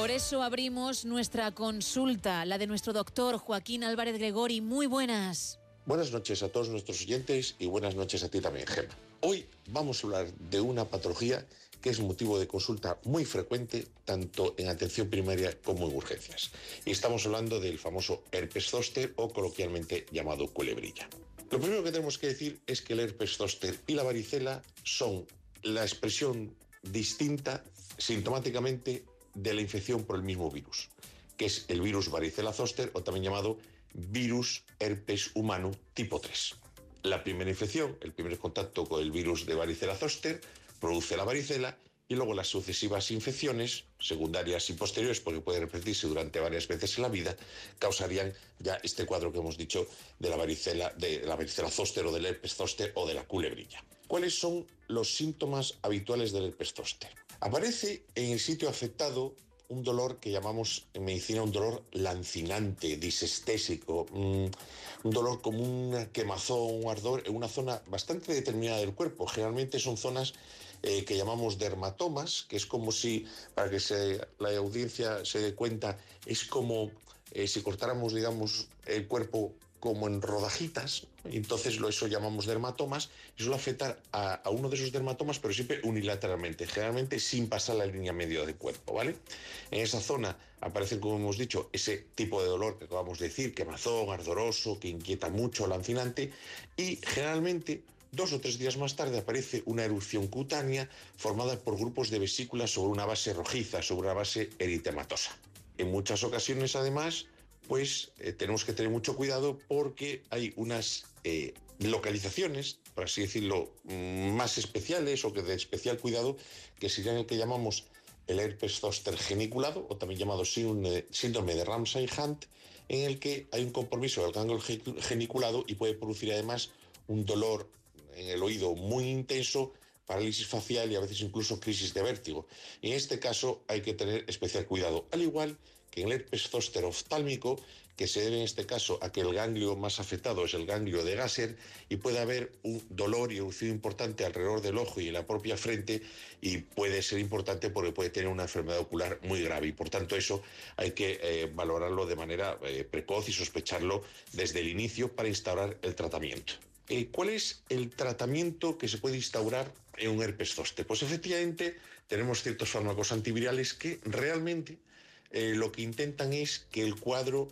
Por eso abrimos nuestra consulta, la de nuestro doctor Joaquín Álvarez Gregori. Muy buenas. Buenas noches a todos nuestros oyentes y buenas noches a ti también, Gemma. Hoy vamos a hablar de una patología que es motivo de consulta muy frecuente tanto en atención primaria como en urgencias. Y estamos hablando del famoso herpes zóster o coloquialmente llamado culebrilla. Lo primero que tenemos que decir es que el herpes zóster y la varicela son la expresión distinta sintomáticamente de la infección por el mismo virus, que es el virus varicela zoster o también llamado virus herpes humano tipo 3. La primera infección, el primer contacto con el virus de varicela zoster, produce la varicela y luego las sucesivas infecciones, secundarias y posteriores, porque puede repetirse durante varias veces en la vida, causarían ya este cuadro que hemos dicho de la varicela, de la varicela zoster o del herpes zoster o de la culebrilla. ¿Cuáles son los síntomas habituales del herpes zoster? Aparece en el sitio afectado un dolor que llamamos en medicina un dolor lancinante, disestésico, mm, un dolor como un quemazón, un ardor en una zona bastante determinada del cuerpo. Generalmente son zonas eh, que llamamos dermatomas, que es como si, para que la audiencia se dé cuenta, es como eh, si cortáramos, digamos, el cuerpo como en rodajitas, entonces eso llamamos dermatomas, y suele afectar a, uno de esos dermatomas, pero siempre unilateralmente, generalmente sin pasar la línea medio del cuerpo, ¿vale? En esa zona aparece, como hemos dicho, ese tipo de dolor que acabamos de decir, quemazón, ardoroso, que inquieta mucho, lancinante, y generalmente Dos o tres días más tarde aparece una erupción cutánea formada por grupos de vesículas sobre una base rojiza, sobre una base eritematosa. En muchas ocasiones, además, pues eh, tenemos que tener mucho cuidado porque hay unas eh, localizaciones, por así decirlo, mm, más especiales o que de especial cuidado, que serían el que llamamos el herpes zoster geniculado, o también llamado síndrome de Ramsay-Hunt, en el que hay un compromiso del ganglio geniculado y puede producir además un dolor en el oído muy intenso, parálisis facial y a veces incluso crisis de vértigo. En este caso hay que tener especial cuidado, al igual en el oftálmico, que se debe en este caso a que el ganglio más afectado es el ganglio de Gasser y puede haber un dolor y erupción importante alrededor del ojo y en la propia frente y puede ser importante porque puede tener una enfermedad ocular muy grave y por tanto eso hay que eh, valorarlo de manera eh, precoz y sospecharlo desde el inicio para instaurar el tratamiento. Eh, ¿Cuál es el tratamiento que se puede instaurar en un herpes zóster? Pues efectivamente tenemos ciertos fármacos antivirales que realmente eh, lo que intentan es que el cuadro,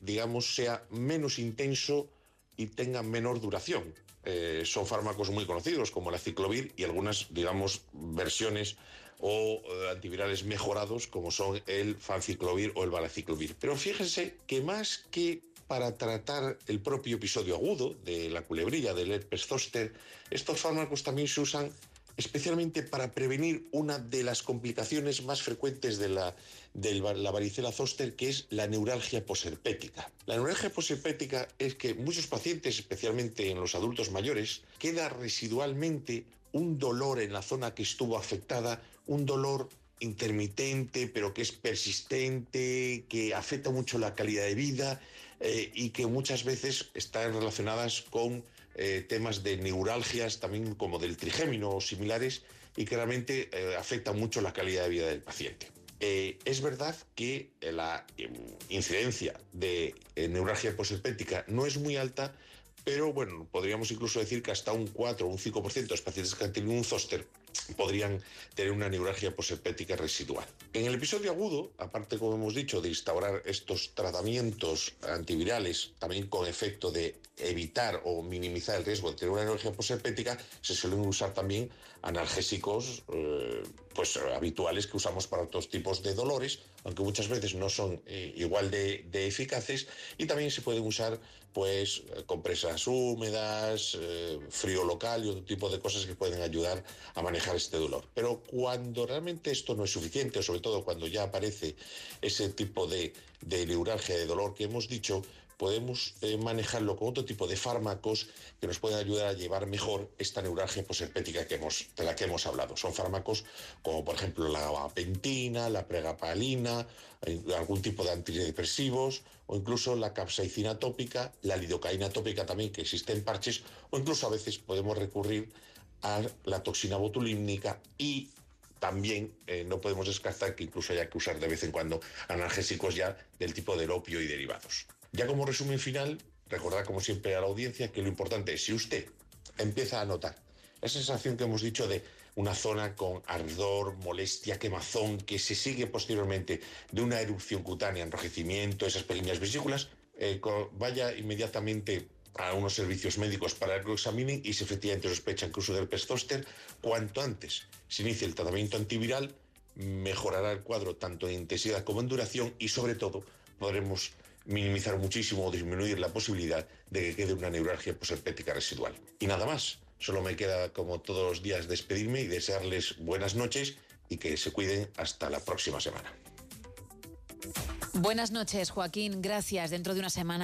digamos, sea menos intenso y tenga menor duración. Eh, son fármacos muy conocidos como la ciclovir y algunas, digamos, versiones o eh, antivirales mejorados como son el fanciclovir o el balaciclovir. Pero fíjense que más que para tratar el propio episodio agudo de la culebrilla del herpes zóster, estos fármacos también se usan especialmente para prevenir una de las complicaciones más frecuentes de la, de la varicela zóster, que es la neuralgia posherpética. La neuralgia posherpética es que muchos pacientes, especialmente en los adultos mayores, queda residualmente un dolor en la zona que estuvo afectada, un dolor intermitente, pero que es persistente, que afecta mucho la calidad de vida eh, y que muchas veces están relacionadas con eh, temas de neuralgias, también como del trigémino o similares, y que realmente eh, afectan mucho la calidad de vida del paciente. es verdad que la incidencia de neuralgia posherpética no es muy alta, pero bueno, podríamos incluso decir que hasta un 4 o un 5% de los pacientes que han tenido un zóster podrían tener una neuralgia posherpética residual. En el episodio agudo, aparte, como hemos dicho, de instaurar estos tratamientos antivirales, también con efecto de evitar o minimizar el riesgo de tener una neuralgia posherpética, se suelen usar también analgésicos eh, pues, habituales que usamos para otros tipos de dolores, aunque muchas veces no son eh, igual de, eficaces, y también se pueden usar pues, compresas húmedas, eh, frío local y otro tipo de cosas que pueden ayudar a manejar este dolor. Pero cuando realmente esto no es suficiente, sobre todo cuando ya aparece ese tipo de, de neuralgia, de dolor que hemos dicho, podemos eh, manejarlo con otro tipo de fármacos que nos pueden ayudar a llevar mejor esta neuralgia posherpética de la que hemos hablado. Son fármacos como por ejemplo la gabapentina, la pregapalina, eh, algún tipo de antidepresivos o incluso la capsaicina tópica, la lidocaína tópica también que existe en parches o incluso a veces podemos recurrir a la toxina botulínica y también eh, no podemos descartar que incluso haya que usar de vez en cuando analgésicos ya del tipo del opio y derivados. Ya como resumen final, recordar como siempre a la audiencia que lo importante es si usted empieza a notar esa sensación que hemos dicho de una zona con ardor, molestia, quemazón, que se sigue posteriormente de una erupción cutánea, enrojecimiento, esas pequeñas vesículas, eh, vaya inmediatamente a unos servicios médicos para que lo examinen y si efectivamente sospechan que uso del pestóster, cuanto antes se inicie el tratamiento antiviral, mejorará el cuadro tanto en intensidad como en duración y sobre todo podremos minimizar muchísimo o disminuir la posibilidad de que quede una neuralgia posherpética residual. Y nada más, solo me queda como todos los días despedirme y desearles buenas noches y que se cuiden hasta la próxima semana. Buenas noches, Joaquín. Gracias. Dentro de una semana